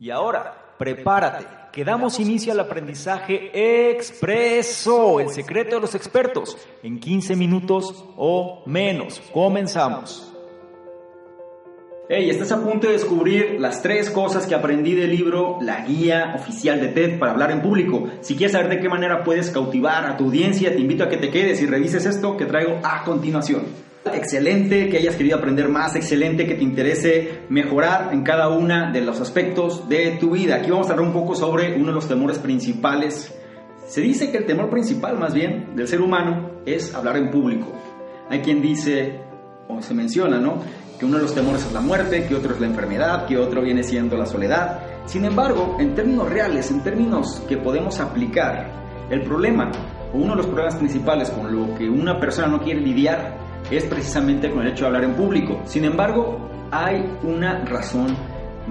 Y ahora, prepárate, que damos inicio al aprendizaje expreso, el secreto de los expertos, en 15 minutos o menos. Comenzamos. Hey, estás a punto de descubrir las tres cosas que aprendí del libro La Guía Oficial de TED para hablar en público. Si quieres saber de qué manera puedes cautivar a tu audiencia, te invito a que te quedes y revises esto que traigo a continuación excelente, que hayas querido aprender más, excelente, que te interese mejorar en cada una de los aspectos de tu vida. Aquí vamos a hablar un poco sobre uno de los temores principales. Se dice que el temor principal, más bien, del ser humano es hablar en público. Hay quien dice, o se menciona, ¿no? Que uno de los temores es la muerte, que otro es la enfermedad, que otro viene siendo la soledad. Sin embargo, en términos reales, en términos que podemos aplicar, el problema, o uno de los problemas principales con lo que una persona no quiere lidiar, es precisamente con el hecho de hablar en público. Sin embargo, hay una razón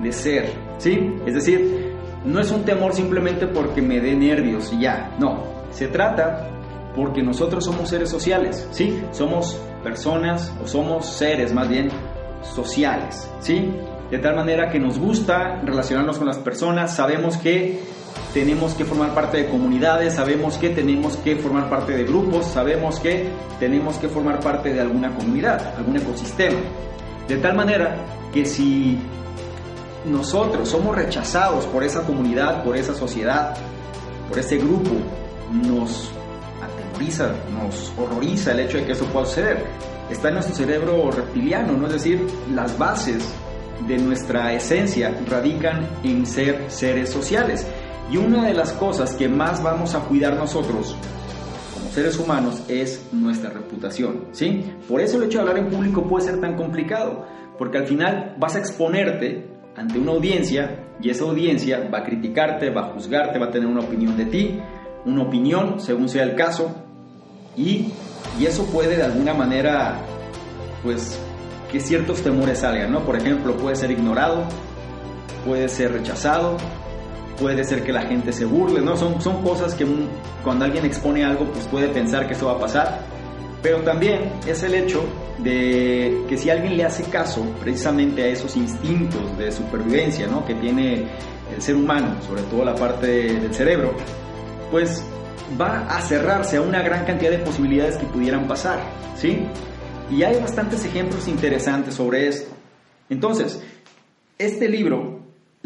de ser, ¿sí? Es decir, no es un temor simplemente porque me dé nervios y ya, no. Se trata porque nosotros somos seres sociales, ¿sí? Somos personas o somos seres más bien sociales, ¿sí? De tal manera que nos gusta relacionarnos con las personas, sabemos que tenemos que formar parte de comunidades, sabemos que tenemos que formar parte de grupos, sabemos que tenemos que formar parte de alguna comunidad, algún ecosistema. De tal manera que si nosotros somos rechazados por esa comunidad, por esa sociedad, por ese grupo, nos atemoriza, nos horroriza el hecho de que eso pueda suceder. Está en nuestro cerebro reptiliano, ¿no? Es decir, las bases de nuestra esencia radican en ser seres sociales. Y una de las cosas que más vamos a cuidar nosotros como seres humanos es nuestra reputación, ¿sí? Por eso el hecho de hablar en público puede ser tan complicado, porque al final vas a exponerte ante una audiencia y esa audiencia va a criticarte, va a juzgarte, va a tener una opinión de ti, una opinión según sea el caso, y, y eso puede de alguna manera, pues, que ciertos temores salgan, ¿no? Por ejemplo, puede ser ignorado, puede ser rechazado, puede ser que la gente se burle, ¿no? Son, son cosas que cuando alguien expone algo, pues puede pensar que eso va a pasar. Pero también es el hecho de que si alguien le hace caso precisamente a esos instintos de supervivencia, ¿no? Que tiene el ser humano, sobre todo la parte del cerebro, pues va a cerrarse a una gran cantidad de posibilidades que pudieran pasar, ¿sí? Y hay bastantes ejemplos interesantes sobre esto. Entonces, este libro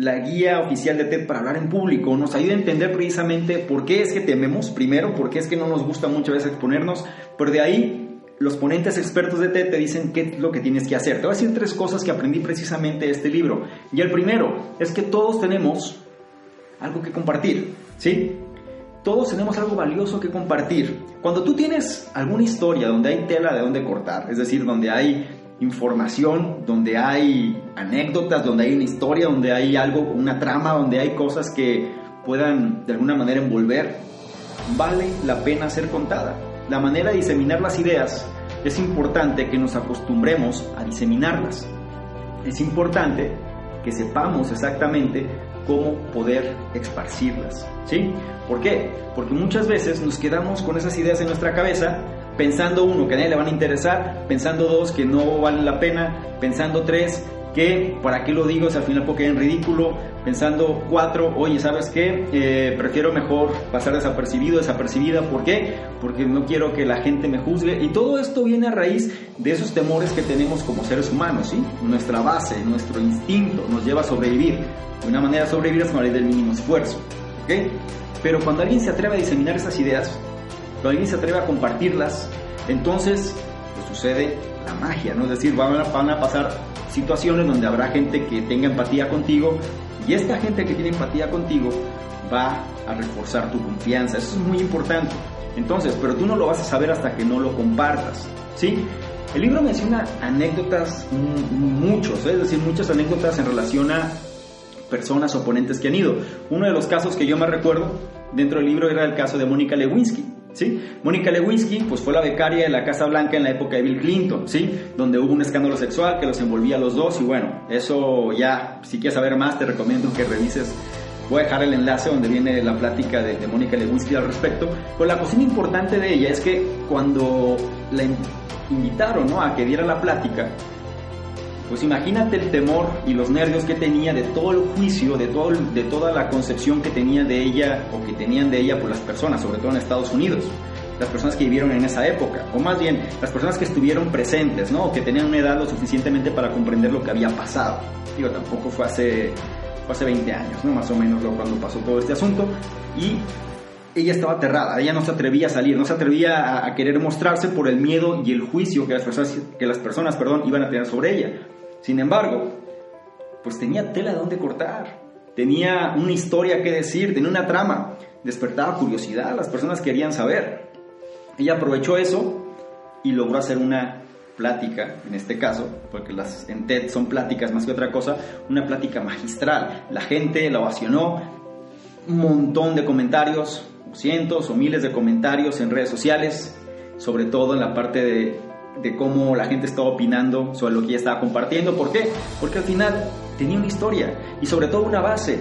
la guía oficial de TED para hablar en público nos ayuda a entender precisamente por qué es que tememos, primero, por qué es que no nos gusta muchas veces exponernos, pero de ahí los ponentes expertos de TED te dicen qué es lo que tienes que hacer. Te voy a decir tres cosas que aprendí precisamente de este libro. Y el primero es que todos tenemos algo que compartir, ¿sí? Todos tenemos algo valioso que compartir. Cuando tú tienes alguna historia donde hay tela de donde cortar, es decir, donde hay información, donde hay anécdotas, donde hay una historia, donde hay algo, una trama, donde hay cosas que puedan de alguna manera envolver, vale la pena ser contada. La manera de diseminar las ideas es importante que nos acostumbremos a diseminarlas. Es importante que sepamos exactamente cómo poder esparcirlas. ¿Sí? ¿Por qué? Porque muchas veces nos quedamos con esas ideas en nuestra cabeza pensando uno, que a nadie le van a interesar, pensando dos, que no valen la pena, pensando tres, que para qué lo digo si al final puedo quedar en ridículo, pensando cuatro, oye, ¿sabes qué? Eh, prefiero mejor pasar desapercibido, desapercibida, ¿por qué? Porque no quiero que la gente me juzgue y todo esto viene a raíz de esos temores que tenemos como seres humanos, ¿sí? Nuestra base, nuestro instinto nos lleva a sobrevivir. De una manera sobrevivir es con la ley del mínimo esfuerzo, ¿ok? Pero cuando alguien se atreve a diseminar esas ideas, cuando alguien se atreve a compartirlas, entonces pues, sucede la magia, ¿no? Es decir, van a, van a pasar situaciones donde habrá gente que tenga empatía contigo y esta gente que tiene empatía contigo va a reforzar tu confianza. Eso es muy importante. Entonces, pero tú no lo vas a saber hasta que no lo compartas, ¿sí? El libro menciona anécdotas, muchos, ¿eh? es decir, muchas anécdotas en relación a personas oponentes que han ido. Uno de los casos que yo me recuerdo dentro del libro era el caso de Mónica Lewinsky. ¿Sí? Mónica Lewinsky pues, fue la becaria de la Casa Blanca en la época de Bill Clinton, ¿sí? donde hubo un escándalo sexual que los envolvía a los dos y bueno, eso ya, si quieres saber más, te recomiendo que revises. Voy a dejar el enlace donde viene la plática de, Mónica Lewinsky al respecto. Pero la cuestión importante de ella es que cuando la invitaron ¿no? a que diera la plática, pues imagínate el temor y los nervios que tenía de todo el juicio, de, todo, de toda la concepción que tenía de ella o que tenían de ella por las personas, sobre todo en Estados Unidos las personas que vivieron en esa época, o más bien las personas que estuvieron presentes, ¿no? Que tenían una edad lo suficientemente para comprender lo que había pasado. Digo, tampoco fue hace, fue hace 20 años, ¿no? Más o menos cuando pasó todo este asunto. Y ella estaba aterrada, ella no se atrevía a salir, no se atrevía a, querer mostrarse por el miedo y el juicio que las personas, que las personas perdón, iban a tener sobre ella. Sin embargo, pues tenía tela de dónde cortar, tenía una historia que decir, tenía una trama, despertaba curiosidad, las personas querían saber. Ella aprovechó eso y logró hacer una plática, en este caso, porque las en TED son pláticas más que otra cosa, una plática magistral. La gente la ovacionó, un montón de comentarios, cientos o miles de comentarios en redes sociales, sobre todo en la parte de, de cómo la gente estaba opinando sobre lo que ella estaba compartiendo. ¿Por qué? Porque al final tenía una historia y sobre todo una base.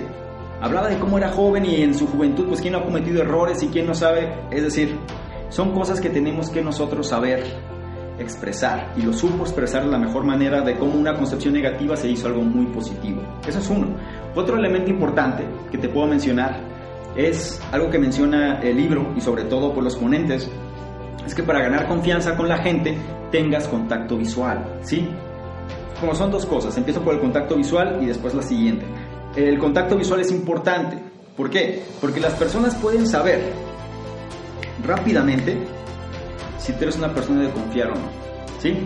Hablaba de cómo era joven y en su juventud, pues quién no ha cometido errores y quién no sabe. Es decir, son cosas que tenemos que nosotros saber expresar y lo supo expresar de la mejor manera de cómo una concepción negativa se hizo algo muy positivo. Eso es uno. Otro elemento importante que te puedo mencionar es algo que menciona el libro y sobre todo por los ponentes, es que para ganar confianza con la gente tengas contacto visual, ¿sí? Como son dos cosas, empiezo por el contacto visual y después la siguiente. El contacto visual es importante, ¿por qué? Porque las personas pueden saber rápidamente si tú eres una persona de confiar o no, ¿sí?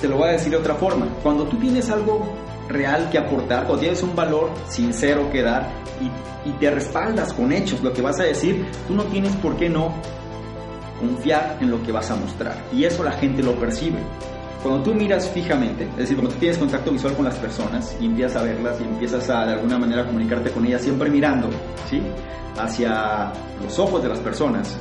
Te lo voy a decir de otra forma, cuando tú tienes algo real que aportar, cuando tienes un valor sincero que dar y te respaldas con hechos lo que vas a decir, tú no tienes por qué no confiar en lo que vas a mostrar. Y eso la gente lo percibe. Cuando tú miras fijamente, es decir, cuando tú tienes contacto visual con las personas y empiezas a verlas y empiezas a de alguna manera comunicarte con ellas, siempre mirando, ¿sí? Hacia los ojos de las personas.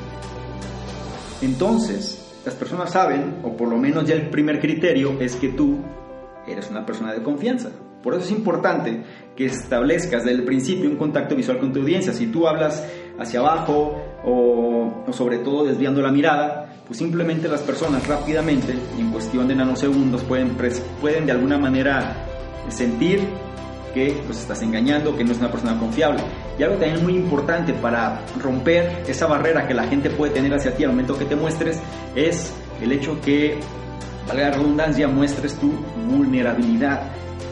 Entonces, las personas saben, o por lo menos ya el primer criterio es que tú eres una persona de confianza. Por eso es importante que establezcas desde el principio un contacto visual con tu audiencia. Si tú hablas hacia abajo o, sobre todo desviando la mirada, pues simplemente las personas rápidamente, en cuestión de nanosegundos, pueden, pueden de alguna manera sentir que los estás engañando, que no es una persona confiable. Y algo también muy importante para romper esa barrera que la gente puede tener hacia ti al momento que te muestres es el hecho que valga la redundancia, muestres tu vulnerabilidad.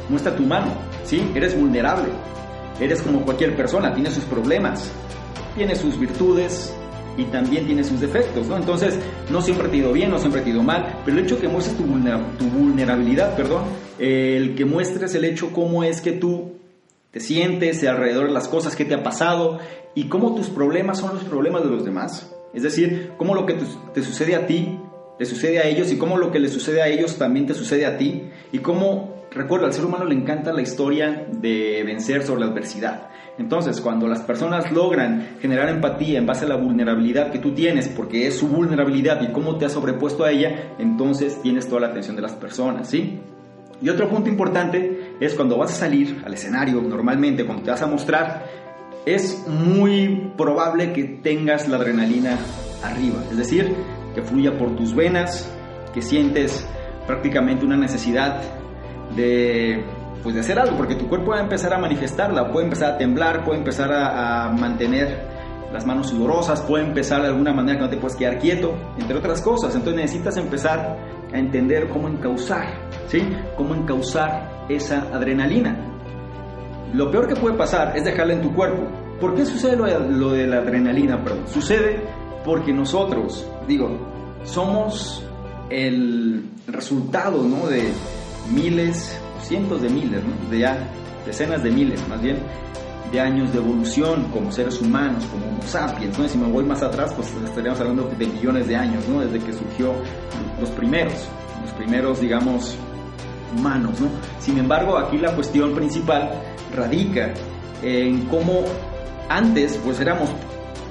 Muestra tu mano, ¿sí? Eres vulnerable. Eres como cualquier persona, tiene sus problemas, tiene sus virtudes y también tiene sus defectos, ¿no? Entonces, no siempre te ha ido bien, no siempre te ha ido mal, pero el hecho que muestres tu, vulnerabilidad, perdón, el que muestres el hecho cómo es que tú te sientes alrededor de las cosas que te ha pasado y cómo tus problemas son los problemas de los demás. Es decir, cómo lo que te sucede a ti le sucede a ellos y cómo lo que le sucede a ellos también te sucede a ti y cómo, recuerda, al ser humano le encanta la historia de vencer sobre la adversidad. Entonces, cuando las personas logran generar empatía en base a la vulnerabilidad que tú tienes, porque es su vulnerabilidad y cómo te has sobrepuesto a ella, entonces tienes toda la atención de las personas, ¿sí? Y otro punto importante es cuando vas a salir al escenario, normalmente cuando te vas a mostrar, es muy probable que tengas la adrenalina arriba. Es decir, que fluya por tus venas, que sientes prácticamente una necesidad de, pues, de hacer algo, porque tu cuerpo va a empezar a manifestarla, puede empezar a temblar, puede empezar a, mantener las manos sudorosas, puede empezar de alguna manera que no te puedes quedar quieto, entre otras cosas. Entonces necesitas empezar a entender cómo encauzar, ¿sí? Cómo encauzar esa adrenalina. Lo peor que puede pasar es dejarla en tu cuerpo. ¿Por qué sucede lo de, lo de la adrenalina? Sucede porque nosotros, digo, somos el resultado ¿no? de miles, cientos de miles, de ya decenas de miles más bien, de años de evolución como seres humanos, como Homo sapiens. ¿no? si me voy más atrás, pues estaríamos hablando de millones de años, ¿no? desde que surgió los primeros, los primeros, digamos, humanos. ¿no? Sin embargo, aquí la cuestión principal radica en cómo antes pues éramos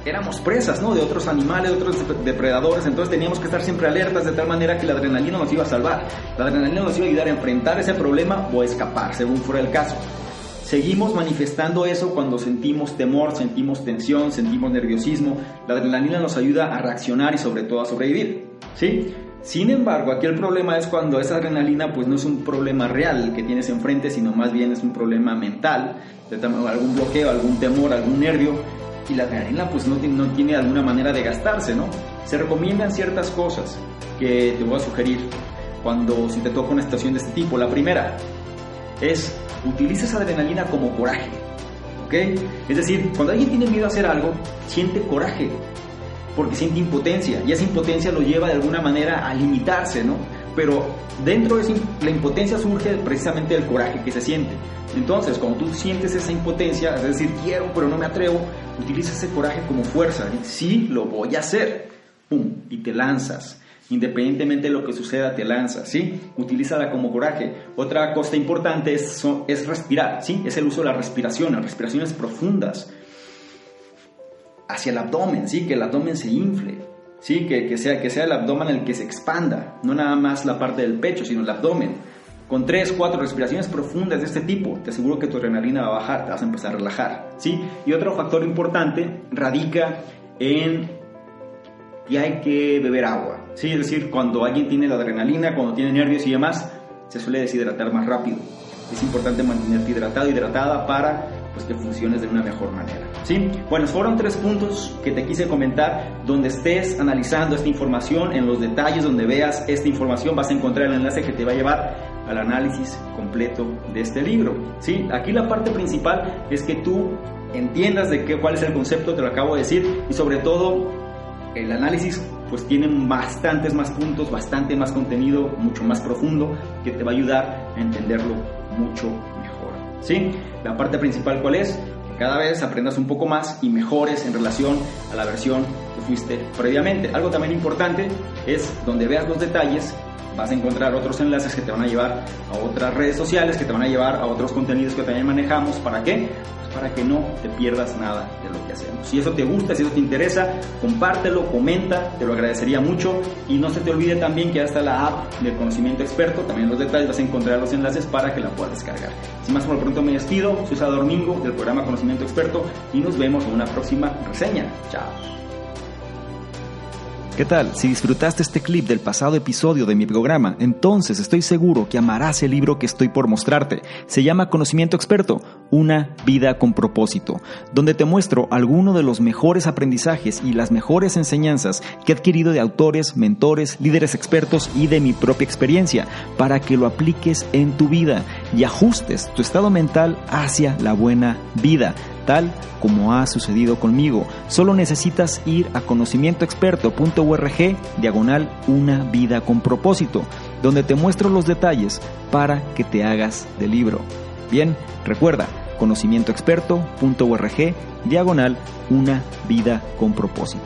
éramos presas, ¿no? De otros animales, de otros depredadores, entonces teníamos que estar siempre alertas de tal manera que la adrenalina nos iba a salvar. La adrenalina nos iba a ayudar a enfrentar ese problema o a escapar, según fuera el caso. Seguimos manifestando eso cuando sentimos temor, sentimos tensión, sentimos nerviosismo. La adrenalina nos ayuda a reaccionar y sobre todo a sobrevivir, ¿sí? Sin embargo, aquí el problema es cuando esa adrenalina pues no es un problema real que tienes enfrente, sino más bien es un problema mental, algún bloqueo, algún temor, algún nervio, y la adrenalina pues no, no tiene alguna manera de gastarse, ¿no? Se recomiendan ciertas cosas que te voy a sugerir cuando si te toca una situación de este tipo. La primera es utiliza esa adrenalina como coraje, ¿ok? Es decir, cuando alguien tiene miedo a hacer algo, siente coraje, porque siente impotencia y esa impotencia lo lleva de alguna manera a limitarse, ¿no? Pero dentro de la impotencia surge precisamente el coraje que se siente. Entonces, cuando tú sientes esa impotencia, es decir, quiero pero no me atrevo, utiliza ese coraje como fuerza. Y, sí, lo voy a hacer. ¡Pum! Y te lanzas. Independientemente de lo que suceda, te lanzas, ¿sí? Utilízala como coraje. Otra cosa importante es, es respirar, ¿sí? Es el uso de la respiración, las respiraciones profundas hacia el abdomen, ¿sí? Que el abdomen se infle, ¿sí? Que, que, sea, que sea el abdomen el que se expanda, no nada más la parte del pecho, sino el abdomen. Con tres, cuatro respiraciones profundas de este tipo, te aseguro que tu adrenalina va a bajar, te vas a empezar a relajar, ¿sí? Y otro factor importante radica en que hay que beber agua, ¿sí? Es decir, cuando alguien tiene la adrenalina, cuando tiene nervios y demás, se suele deshidratar más rápido. Es importante mantenerte hidratado, hidratada para pues, que funciones de una mejor manera. ¿sí? Bueno, fueron tres puntos que te quise comentar donde estés analizando esta información, en los detalles donde veas esta información vas a encontrar el enlace que te va a llevar al análisis completo de este libro. ¿sí? Aquí la parte principal es que tú entiendas de qué, cuál es el concepto, te lo acabo de decir, y sobre todo el análisis pues tiene bastantes más puntos, bastante más contenido, mucho más profundo, que te va a ayudar a entenderlo mucho mejor. ¿Sí? La parte principal cuál es? Que cada vez aprendas un poco más y mejores en relación a la versión que fuiste previamente. Algo también importante es donde veas los detalles, vas a encontrar otros enlaces que te van a llevar a otras redes sociales, que te van a llevar a otros contenidos que también manejamos. ¿Para qué? para que no te pierdas nada de lo que hacemos. Si eso te gusta, si eso te interesa, compártelo, comenta, te lo agradecería mucho y no se te olvide también que ya está la app del conocimiento experto, también los detalles vas a encontrar los enlaces para que la puedas descargar. Sin más por lo pronto me despido, soy Salvador Mingo del programa Conocimiento Experto y nos vemos en una próxima reseña. Chao. ¿Qué tal? Si disfrutaste este clip del pasado episodio de mi programa, entonces estoy seguro que amarás el libro que estoy por mostrarte. Se llama Conocimiento Experto, una vida con propósito, donde te muestro algunos de los mejores aprendizajes y las mejores enseñanzas que he adquirido de autores, mentores, líderes expertos y de mi propia experiencia, para que lo apliques en tu vida y ajustes tu estado mental hacia la buena vida tal como ha sucedido conmigo. Solo necesitas ir a conocimientoexperto.org diagonal una vida con propósito, donde te muestro los detalles para que te hagas del libro. Bien, recuerda conocimientoexperto.org diagonal una vida con propósito.